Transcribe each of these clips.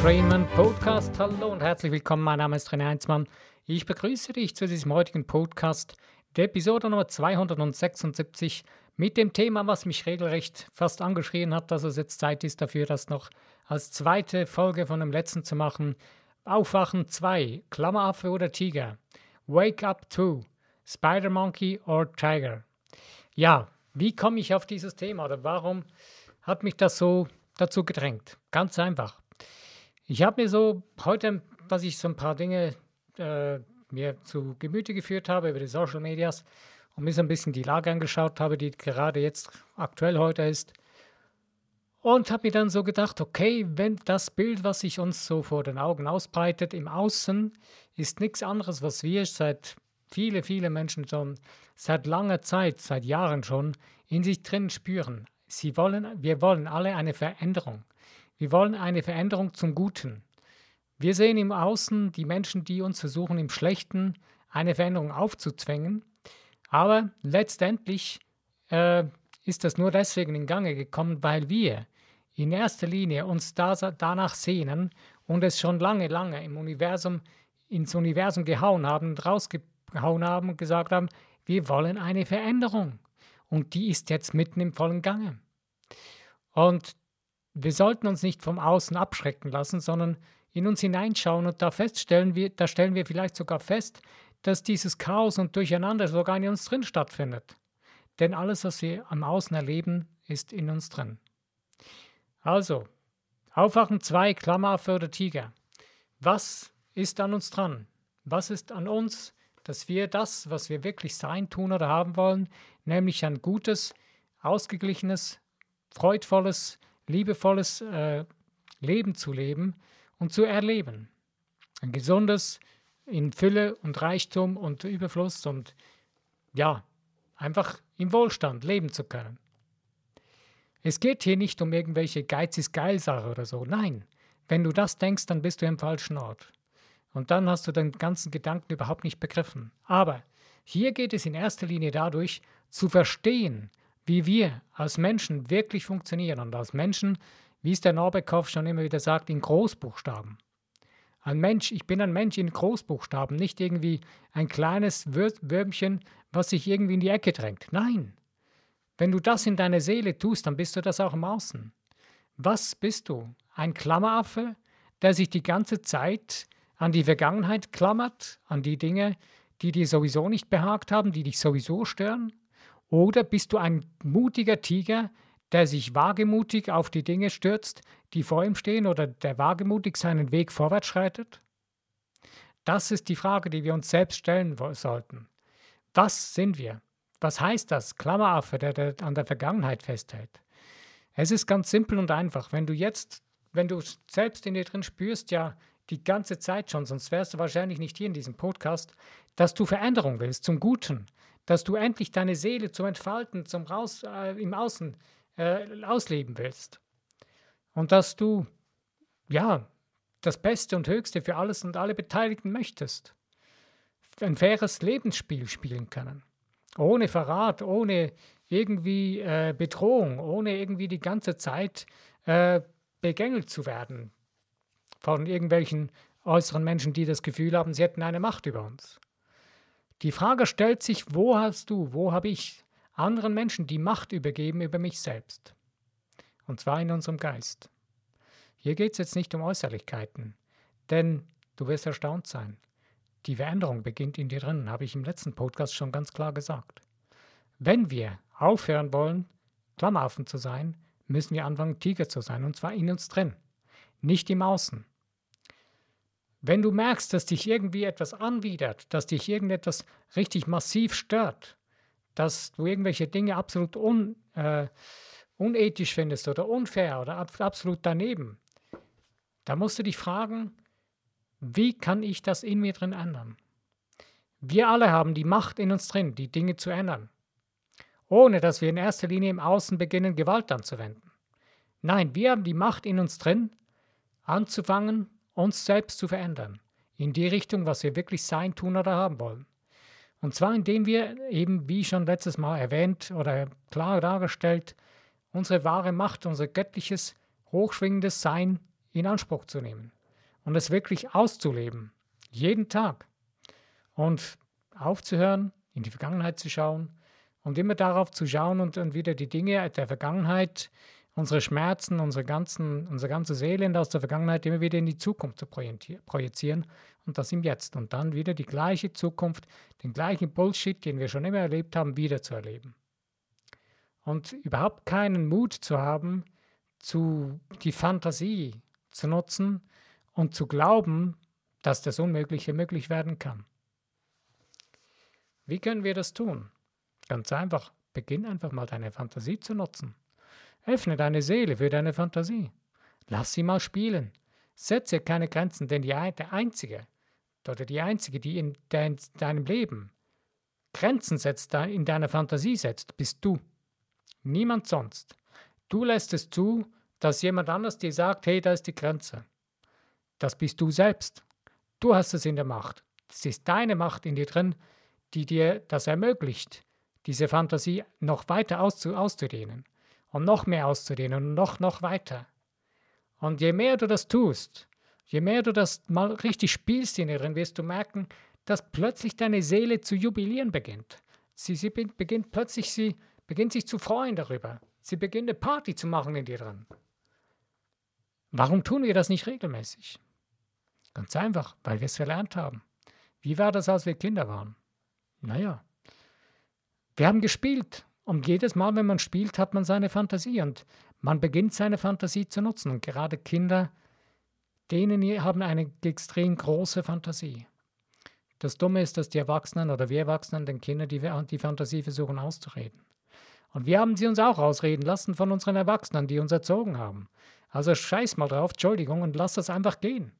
Trainman Podcast. Hallo und herzlich willkommen. Mein Name ist René Heinzmann. Ich begrüße dich zu diesem heutigen Podcast, der Episode Nummer 276 mit dem Thema, was mich regelrecht fast angeschrien hat, dass es jetzt Zeit ist dafür, das noch als zweite Folge von dem letzten zu machen. Aufwachen 2, Klammeraffe oder Tiger. Wake Up 2, Spider Monkey or Tiger. Ja, wie komme ich auf dieses Thema oder warum hat mich das so dazu gedrängt? Ganz einfach. Ich habe mir so heute, was ich so ein paar Dinge äh, mir zu Gemüte geführt habe über die Social Medias und mir so ein bisschen die Lage angeschaut habe, die gerade jetzt aktuell heute ist. Und habe mir dann so gedacht, okay, wenn das Bild, was sich uns so vor den Augen ausbreitet, im Außen, ist nichts anderes, was wir seit viele, viele Menschen schon seit langer Zeit, seit Jahren schon, in sich drin spüren. Sie wollen, wir wollen alle eine Veränderung. Wir wollen eine Veränderung zum Guten. Wir sehen im Außen die Menschen, die uns versuchen, im Schlechten eine Veränderung aufzuzwängen. Aber letztendlich äh, ist das nur deswegen in Gange gekommen, weil wir in erster Linie uns da, danach sehnen und es schon lange, lange im Universum, ins Universum gehauen haben rausgehauen haben und gesagt haben, wir wollen eine Veränderung. Und die ist jetzt mitten im vollen Gange. Und wir sollten uns nicht vom Außen abschrecken lassen, sondern in uns hineinschauen und da feststellen wir, da stellen wir vielleicht sogar fest, dass dieses Chaos und Durcheinander sogar in uns drin stattfindet. Denn alles, was wir am Außen erleben, ist in uns drin. Also, Aufwachen 2, Klammer für den Tiger. Was ist an uns dran? Was ist an uns, dass wir das, was wir wirklich sein, tun oder haben wollen, nämlich ein gutes, ausgeglichenes, freudvolles, liebevolles äh, Leben zu leben und zu erleben. Ein gesundes, in Fülle und Reichtum und Überfluss und ja, einfach im Wohlstand leben zu können. Es geht hier nicht um irgendwelche Geiz ist geil Sache oder so. Nein, wenn du das denkst, dann bist du im falschen Ort. Und dann hast du den ganzen Gedanken überhaupt nicht begriffen. Aber hier geht es in erster Linie dadurch, zu verstehen, wie wir als Menschen wirklich funktionieren und als Menschen, wie es der Norbekow schon immer wieder sagt, in Großbuchstaben. Ein Mensch, ich bin ein Mensch in Großbuchstaben, nicht irgendwie ein kleines Würmchen, was sich irgendwie in die Ecke drängt. Nein. Wenn du das in deiner Seele tust, dann bist du das auch im Außen. Was bist du? Ein Klammeraffe, der sich die ganze Zeit an die Vergangenheit klammert, an die Dinge, die dir sowieso nicht behagt haben, die dich sowieso stören? Oder bist du ein mutiger Tiger, der sich wagemutig auf die Dinge stürzt, die vor ihm stehen, oder der wagemutig seinen Weg vorwärts schreitet? Das ist die Frage, die wir uns selbst stellen sollten. Was sind wir? Was heißt das? Klammeraffe, der, der an der Vergangenheit festhält. Es ist ganz simpel und einfach. Wenn du jetzt, wenn du selbst in dir drin spürst, ja, die ganze Zeit schon, sonst wärst du wahrscheinlich nicht hier in diesem Podcast, dass du Veränderung willst zum Guten, dass du endlich deine Seele zum Entfalten, zum Raus äh, im Außen äh, ausleben willst. Und dass du, ja, das Beste und Höchste für alles und alle Beteiligten möchtest. Ein faires Lebensspiel spielen können. Ohne Verrat, ohne irgendwie äh, Bedrohung, ohne irgendwie die ganze Zeit äh, begängelt zu werden von irgendwelchen äußeren Menschen, die das Gefühl haben, sie hätten eine Macht über uns. Die Frage stellt sich, wo hast du, wo habe ich anderen Menschen die Macht übergeben über mich selbst? Und zwar in unserem Geist. Hier geht es jetzt nicht um Äußerlichkeiten, denn du wirst erstaunt sein. Die Veränderung beginnt in dir drin, habe ich im letzten Podcast schon ganz klar gesagt. Wenn wir aufhören wollen, Klammeraffen zu sein, müssen wir anfangen, Tiger zu sein, und zwar in uns drin, nicht im Außen. Wenn du merkst, dass dich irgendwie etwas anwidert, dass dich irgendetwas richtig massiv stört, dass du irgendwelche Dinge absolut un, äh, unethisch findest oder unfair oder ab, absolut daneben, da musst du dich fragen, wie kann ich das in mir drin ändern? Wir alle haben die Macht in uns drin, die Dinge zu ändern, ohne dass wir in erster Linie im Außen beginnen, Gewalt anzuwenden. Nein, wir haben die Macht in uns drin, anzufangen, uns selbst zu verändern, in die Richtung, was wir wirklich sein, tun oder haben wollen. Und zwar indem wir eben, wie schon letztes Mal erwähnt oder klar dargestellt, unsere wahre Macht, unser göttliches, hochschwingendes Sein in Anspruch zu nehmen und es wirklich auszuleben, jeden Tag. Und aufzuhören, in die Vergangenheit zu schauen und immer darauf zu schauen und dann wieder die Dinge der Vergangenheit, unsere Schmerzen, unsere, ganzen, unsere ganze Seele aus der Vergangenheit immer wieder in die Zukunft zu projizieren und das im Jetzt und dann wieder die gleiche Zukunft, den gleichen Bullshit, den wir schon immer erlebt haben, wieder zu erleben. Und überhaupt keinen Mut zu haben, zu die Fantasie zu nutzen und zu glauben, dass das Unmögliche möglich werden kann. Wie können wir das tun? Ganz einfach, beginn einfach mal deine Fantasie zu nutzen. Öffne deine Seele für deine Fantasie. Lass sie mal spielen. Setze keine Grenzen, denn die, der Einzige oder die Einzige, die in, dein, deinem Leben Grenzen setzt, in deiner Fantasie setzt, bist du. Niemand sonst. Du lässt es zu, dass jemand anders dir sagt, hey, da ist die Grenze. Das bist du selbst. Du hast es in der Macht. Es ist deine Macht in dir drin, die dir das ermöglicht, diese Fantasie noch weiter auszudehnen und noch mehr auszudehnen und noch, noch weiter. Und je mehr du das tust, je mehr du das mal richtig spielst in drin, wirst du merken, dass plötzlich deine Seele zu jubilieren beginnt. Sie, sie beginnt plötzlich, sie beginnt sich zu freuen darüber. Sie beginnt eine Party zu machen in dir drin. Warum tun wir das nicht regelmäßig? Ganz einfach, weil wir es verlernt haben. Wie war das, als wir Kinder waren? Naja, wir haben gespielt und jedes Mal, wenn man spielt, hat man seine Fantasie und man beginnt seine Fantasie zu nutzen. Und gerade Kinder, denen haben eine extrem große Fantasie. Das Dumme ist, dass die Erwachsenen oder wir Erwachsenen den Kindern die, die Fantasie versuchen auszureden. Und wir haben sie uns auch ausreden lassen von unseren Erwachsenen, die uns erzogen haben. Also scheiß mal drauf, Entschuldigung, und lass das einfach gehen.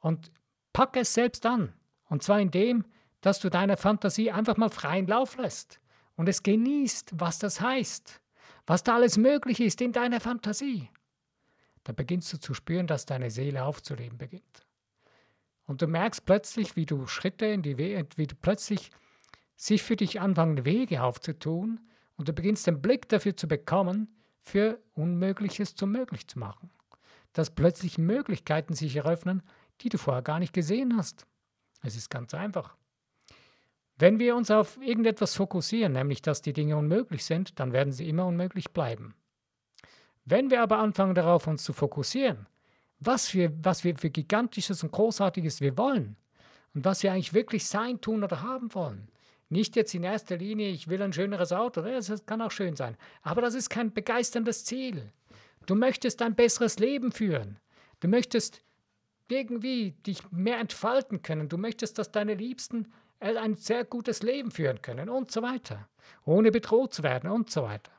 Und pack es selbst an. Und zwar indem, dass du deiner Fantasie einfach mal freien Lauf lässt und es genießt, was das heißt, was da alles möglich ist in deiner Fantasie, da beginnst du zu spüren, dass deine Seele aufzuleben beginnt. Und du merkst plötzlich, wie du Schritte in die Wege, wie du plötzlich sich für dich anfangen, Wege aufzutun und du beginnst den Blick dafür zu bekommen, für Unmögliches zum Möglich zu machen. Dass plötzlich Möglichkeiten sich eröffnen, die du vorher gar nicht gesehen hast. Es ist ganz einfach. Wenn wir uns auf irgendetwas fokussieren, nämlich dass die Dinge unmöglich sind, dann werden sie immer unmöglich bleiben. Wenn wir aber anfangen darauf, uns zu fokussieren, was wir, was wir für gigantisches und großartiges wir wollen und was wir eigentlich wirklich sein, tun oder haben wollen, nicht jetzt in erster Linie, ich will ein schöneres Auto, das kann auch schön sein, aber das ist kein begeisterndes Ziel. Du möchtest ein besseres Leben führen. Du möchtest irgendwie dich mehr entfalten können. Du möchtest, dass deine Liebsten ein sehr gutes Leben führen können und so weiter, ohne bedroht zu werden und so weiter.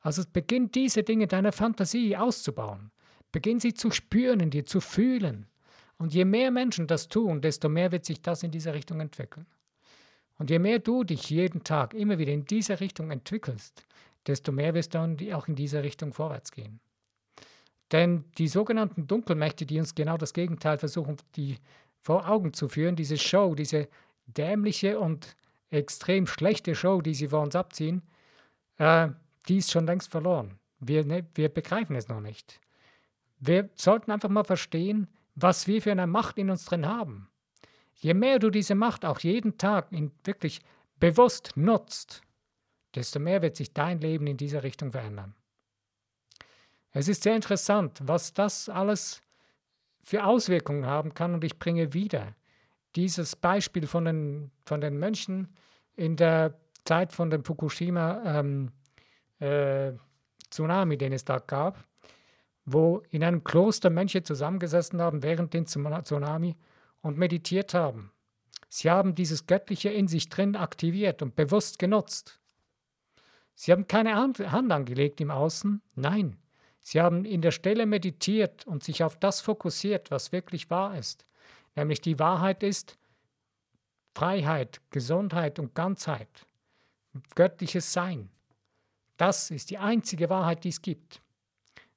Also beginn diese Dinge deiner Fantasie auszubauen. Beginn sie zu spüren, in dir zu fühlen. Und je mehr Menschen das tun, desto mehr wird sich das in diese Richtung entwickeln. Und je mehr du dich jeden Tag immer wieder in diese Richtung entwickelst, desto mehr wirst du auch in diese Richtung vorwärts gehen. Denn die sogenannten Dunkelmächte, die uns genau das Gegenteil versuchen, die vor Augen zu führen, diese Show, diese dämliche und extrem schlechte Show, die sie vor uns abziehen, äh, die ist schon längst verloren. Wir, ne, wir begreifen es noch nicht. Wir sollten einfach mal verstehen, was wir für eine Macht in uns drin haben. Je mehr du diese Macht auch jeden Tag wirklich bewusst nutzt, desto mehr wird sich dein Leben in dieser Richtung verändern. Es ist sehr interessant, was das alles für Auswirkungen haben kann und ich bringe wieder dieses Beispiel von den, von den Mönchen in der Zeit von dem Fukushima ähm, äh, Tsunami, den es da gab, wo in einem Kloster Mönche zusammengesessen haben während dem Tsunami und meditiert haben. Sie haben dieses Göttliche in sich drin aktiviert und bewusst genutzt. Sie haben keine Hand angelegt im Außen, nein. Sie haben in der Stelle meditiert und sich auf das fokussiert, was wirklich wahr ist. Nämlich die Wahrheit ist Freiheit, Gesundheit und Ganzheit, göttliches Sein. Das ist die einzige Wahrheit, die es gibt.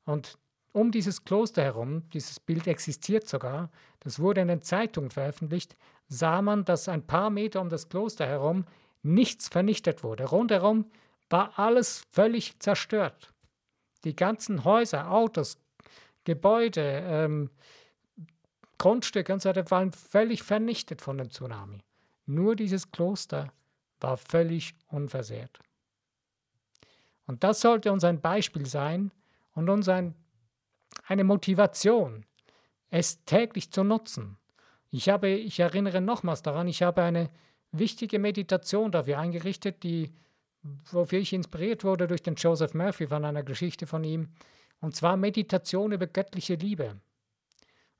Und um dieses Kloster herum, dieses Bild existiert sogar, das wurde in den Zeitungen veröffentlicht, sah man, dass ein paar Meter um das Kloster herum nichts vernichtet wurde. Rundherum war alles völlig zerstört. Die ganzen Häuser, Autos, Gebäude, ähm, Grundstücke und so weiter waren völlig vernichtet von dem Tsunami. Nur dieses Kloster war völlig unversehrt. Und das sollte uns ein Beispiel sein und uns ein, eine Motivation, es täglich zu nutzen. Ich, habe, ich erinnere nochmals daran, ich habe eine wichtige Meditation dafür eingerichtet, die, wofür ich inspiriert wurde durch den Joseph Murphy von einer Geschichte von ihm, und zwar Meditation über göttliche Liebe.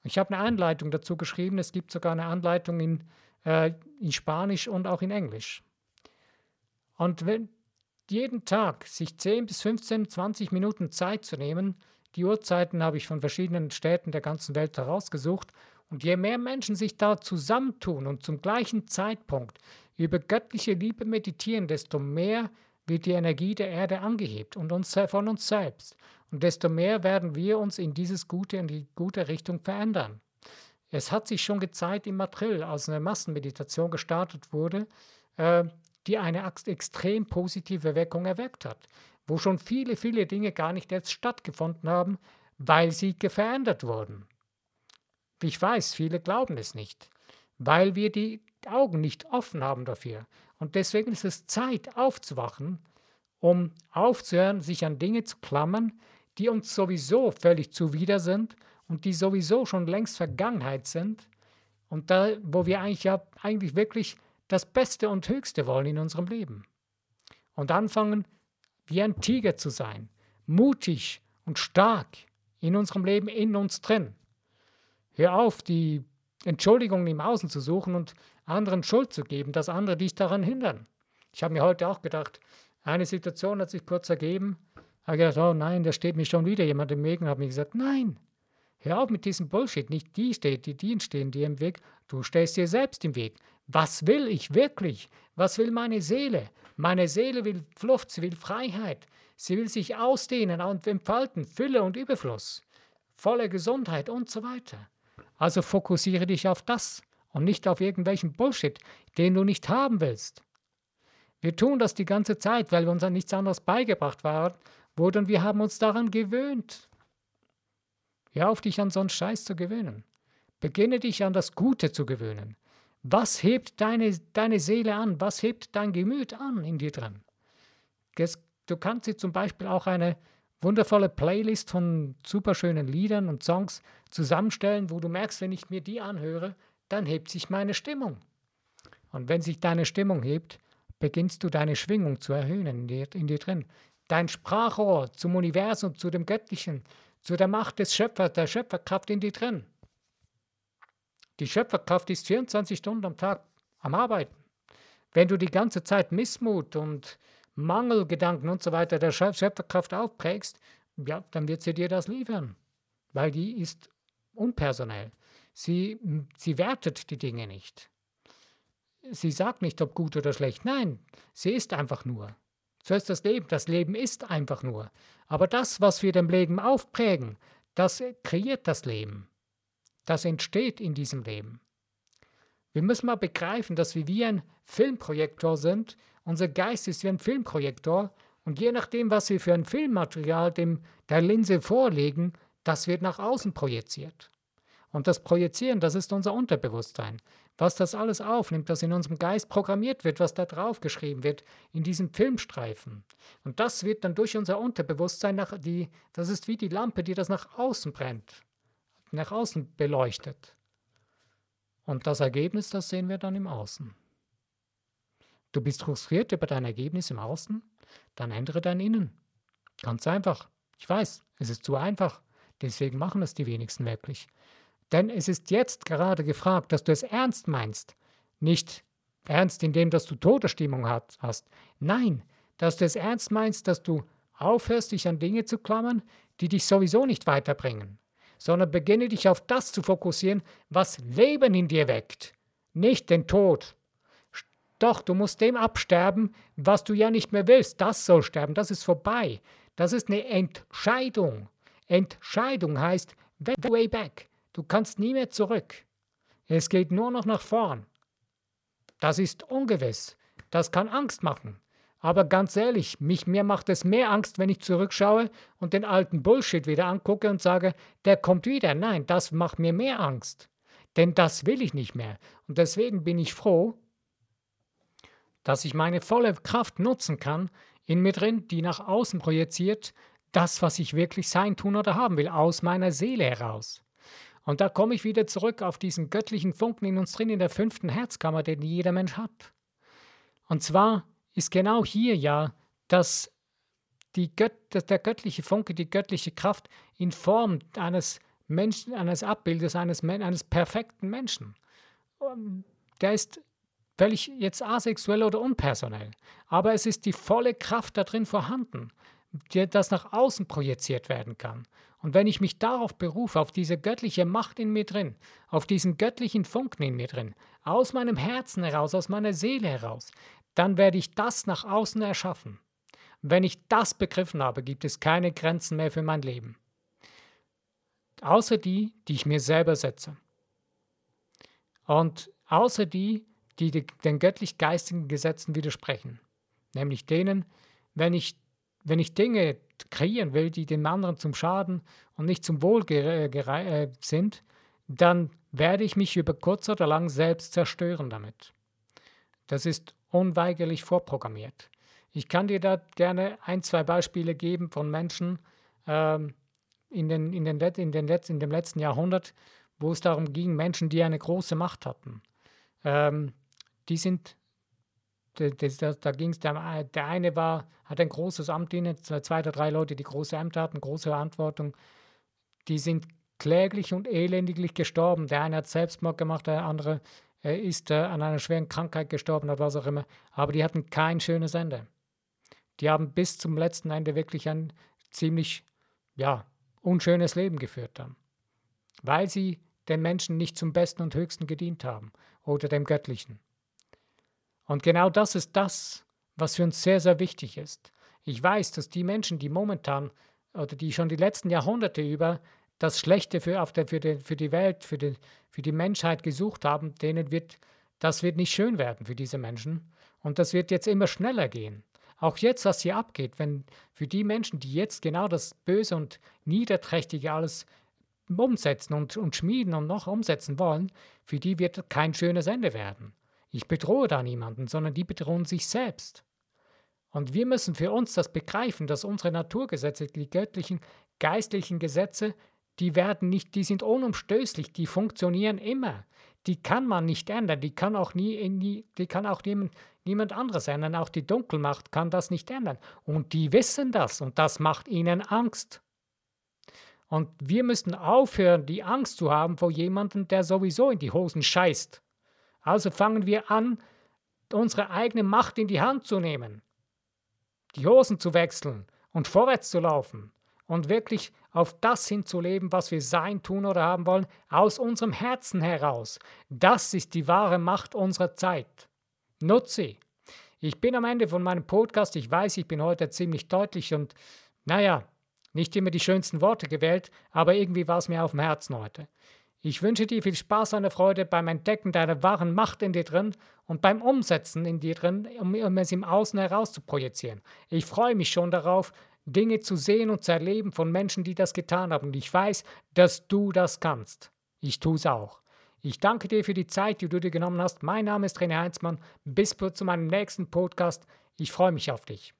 Ich habe eine Anleitung dazu geschrieben, es gibt sogar eine Anleitung in, äh, in Spanisch und auch in Englisch. Und wenn jeden Tag sich 10 bis 15, 20 Minuten Zeit zu nehmen, die Uhrzeiten habe ich von verschiedenen Städten der ganzen Welt herausgesucht, und je mehr Menschen sich da zusammentun und zum gleichen Zeitpunkt über göttliche Liebe meditieren, desto mehr wird die Energie der Erde angehebt und uns, von uns selbst. Und desto mehr werden wir uns in dieses Gute, in die gute Richtung verändern. Es hat sich schon gezeigt im April, als eine Massenmeditation gestartet wurde, äh, die eine extrem positive Wirkung erweckt hat, wo schon viele, viele Dinge gar nicht jetzt stattgefunden haben, weil sie verändert wurden. Ich weiß, viele glauben es nicht, weil wir die Augen nicht offen haben dafür. Und deswegen ist es Zeit aufzuwachen, um aufzuhören, sich an Dinge zu klammern, die uns sowieso völlig zuwider sind und die sowieso schon längst Vergangenheit sind und da, wo wir eigentlich ja eigentlich wirklich das Beste und Höchste wollen in unserem Leben. Und anfangen, wie ein Tiger zu sein, mutig und stark in unserem Leben, in uns drin. Hör auf, die Entschuldigungen im Außen zu suchen und anderen Schuld zu geben, dass andere dich daran hindern. Ich habe mir heute auch gedacht, eine Situation hat sich kurz ergeben, habe gedacht, oh nein, da steht mir schon wieder jemand im Weg und habe mir gesagt, nein, hör auf mit diesem Bullshit, nicht die steht, die, die stehen dir im Weg, du stehst dir selbst im Weg. Was will ich wirklich? Was will meine Seele? Meine Seele will Flucht, sie will Freiheit, sie will sich ausdehnen und entfalten, Fülle und Überfluss, volle Gesundheit und so weiter. Also fokussiere dich auf das und nicht auf irgendwelchen Bullshit, den du nicht haben willst. Wir tun das die ganze Zeit, weil wir uns an nichts anderes beigebracht waren, wurden wir haben uns daran gewöhnt. Hör auf, dich an so einen Scheiß zu gewöhnen. Beginne dich an das Gute zu gewöhnen. Was hebt deine, deine Seele an? Was hebt dein Gemüt an in dir drin? Du kannst dir zum Beispiel auch eine wundervolle Playlist von superschönen Liedern und Songs zusammenstellen, wo du merkst, wenn ich mir die anhöre, dann hebt sich meine Stimmung. Und wenn sich deine Stimmung hebt, beginnst du deine Schwingung zu erhöhen in dir, in dir drin. Dein Sprachrohr zum Universum, zu dem Göttlichen, zu der Macht des Schöpfers, der Schöpferkraft in dir drin. Die Schöpferkraft ist 24 Stunden am Tag am Arbeiten. Wenn du die ganze Zeit Missmut und Mangelgedanken und so weiter der Schöpferkraft aufprägst, ja, dann wird sie dir das liefern, weil die ist unpersonell. Sie, sie wertet die Dinge nicht. Sie sagt nicht, ob gut oder schlecht. Nein, sie ist einfach nur. So ist das Leben. Das Leben ist einfach nur. Aber das, was wir dem Leben aufprägen, das kreiert das Leben. Das entsteht in diesem Leben. Wir müssen mal begreifen, dass wir wie ein Filmprojektor sind. Unser Geist ist wie ein Filmprojektor und je nachdem, was wir für ein Filmmaterial dem, der Linse vorlegen, das wird nach außen projiziert. Und das Projizieren, das ist unser Unterbewusstsein. Was das alles aufnimmt, das in unserem Geist programmiert wird, was da drauf geschrieben wird, in diesem Filmstreifen. Und das wird dann durch unser Unterbewusstsein nach die, das ist wie die Lampe, die das nach außen brennt, nach außen beleuchtet. Und das Ergebnis, das sehen wir dann im Außen. Du bist frustriert über dein Ergebnis im Außen? Dann ändere dein Innen. Ganz einfach. Ich weiß, es ist zu einfach. Deswegen machen es die wenigsten wirklich. Denn es ist jetzt gerade gefragt, dass du es ernst meinst. Nicht ernst, indem dass du Todesstimmung hast. Nein, dass du es ernst meinst, dass du aufhörst, dich an Dinge zu klammern, die dich sowieso nicht weiterbringen, sondern beginne dich auf das zu fokussieren, was Leben in dir weckt, nicht den Tod. Doch, du musst dem absterben, was du ja nicht mehr willst. Das soll sterben, das ist vorbei. Das ist eine Entscheidung. Entscheidung heißt way back. Du kannst nie mehr zurück. Es geht nur noch nach vorn. Das ist ungewiss. Das kann Angst machen. Aber ganz ehrlich, mich, mir macht es mehr Angst, wenn ich zurückschaue und den alten Bullshit wieder angucke und sage, der kommt wieder. Nein, das macht mir mehr Angst. Denn das will ich nicht mehr. Und deswegen bin ich froh, dass ich meine volle Kraft nutzen kann in mir drin, die nach außen projiziert, das, was ich wirklich sein, tun oder haben will, aus meiner Seele heraus. Und da komme ich wieder zurück auf diesen göttlichen Funken in uns drin, in der fünften Herzkammer, den jeder Mensch hat. Und zwar ist genau hier ja, dass Gött, dass der göttliche Funke, die göttliche Kraft in Form eines Menschen, eines Abbildes, eines, eines perfekten Menschen. Ähm, der ist völlig jetzt asexuell oder unpersonell. Aber es ist die volle Kraft da drin vorhanden, das nach außen projiziert werden kann. Und wenn ich mich darauf berufe, auf diese göttliche Macht in mir drin, auf diesen göttlichen Funken in mir drin, aus meinem Herzen heraus, aus meiner Seele heraus, dann werde ich das nach außen erschaffen. Wenn ich das begriffen habe, gibt es keine Grenzen mehr für mein Leben. Außer die, die ich mir selber setze. Und außer die, die den göttlich-geistigen Gesetzen widersprechen. Nämlich denen, wenn ich, wenn ich Dinge kreieren will, die dem anderen zum Schaden und nicht zum Wohl äh, sind, dann werde ich mich über kurz oder lang selbst zerstören damit. Das ist unweigerlich vorprogrammiert. Ich kann dir da gerne ein, zwei Beispiele geben von Menschen ähm, in, den, in, den, in, den Letz-, in dem letzten Jahrhundert, wo es darum ging, Menschen, die eine große Macht hatten. Ähm, die sind, das, das, da ging es, der, der eine war, hat ein großes Amt inne, zwei oder drei Leute, die große Ämter hatten, große Verantwortung, die sind kläglich und elendiglich gestorben. Der eine hat Selbstmord gemacht, der andere er ist äh, an einer schweren Krankheit gestorben oder was auch immer. Aber die hatten kein schönes Ende. Die haben bis zum letzten Ende wirklich ein ziemlich, ja, unschönes Leben geführt dann. Weil sie den Menschen nicht zum Besten und Höchsten gedient haben oder dem Göttlichen. Und genau das ist das, was für uns sehr, sehr wichtig ist. Ich weiß, dass die Menschen, die momentan oder die schon die letzten Jahrhunderte über das Schlechte für, der, für, die, für die Welt, für die, für die Menschheit gesucht haben, denen wird, das wird nicht schön werden für diese Menschen. Und das wird jetzt immer schneller gehen. Auch jetzt, was hier abgeht, wenn für die Menschen, die jetzt genau das Böse und Niederträchtige alles umsetzen und, und schmieden und noch umsetzen wollen, für die wird kein schönes Ende werden. Ich bedrohe da niemanden, sondern die bedrohen sich selbst. Und wir müssen für uns das begreifen, dass unsere Naturgesetze, die göttlichen, geistlichen Gesetze, die werden nicht, die sind unumstößlich, die funktionieren immer. Die kann man nicht ändern, die kann auch nie, die kann auch niemand, niemand anderes ändern. Auch die Dunkelmacht kann das nicht ändern. Und die wissen das und das macht ihnen Angst. Und wir müssen aufhören, die Angst zu haben vor jemandem, der sowieso in die Hosen scheißt. Also fangen wir an, unsere eigene Macht in die Hand zu nehmen, die Hosen zu wechseln und vorwärts zu laufen und wirklich auf das hinzuleben, was wir sein, tun oder haben wollen, aus unserem Herzen heraus. Das ist die wahre Macht unserer Zeit. Nutze sie. Ich bin am Ende von meinem Podcast. Ich weiß, ich bin heute ziemlich deutlich und, naja, nicht immer die schönsten Worte gewählt, aber irgendwie war es mir auf dem Herzen heute. Ich wünsche dir viel Spaß und Freude beim Entdecken deiner wahren Macht in dir drin und beim Umsetzen in dir drin, um, es im Außen heraus zu projizieren. Ich freue mich schon darauf, Dinge zu sehen und zu erleben von Menschen, die das getan haben. Und ich weiß, dass du das kannst. Ich tue es auch. Ich danke dir für die Zeit, die du dir genommen hast. Mein Name ist René Heinzmann. Bis zu meinem nächsten Podcast. Ich freue mich auf dich.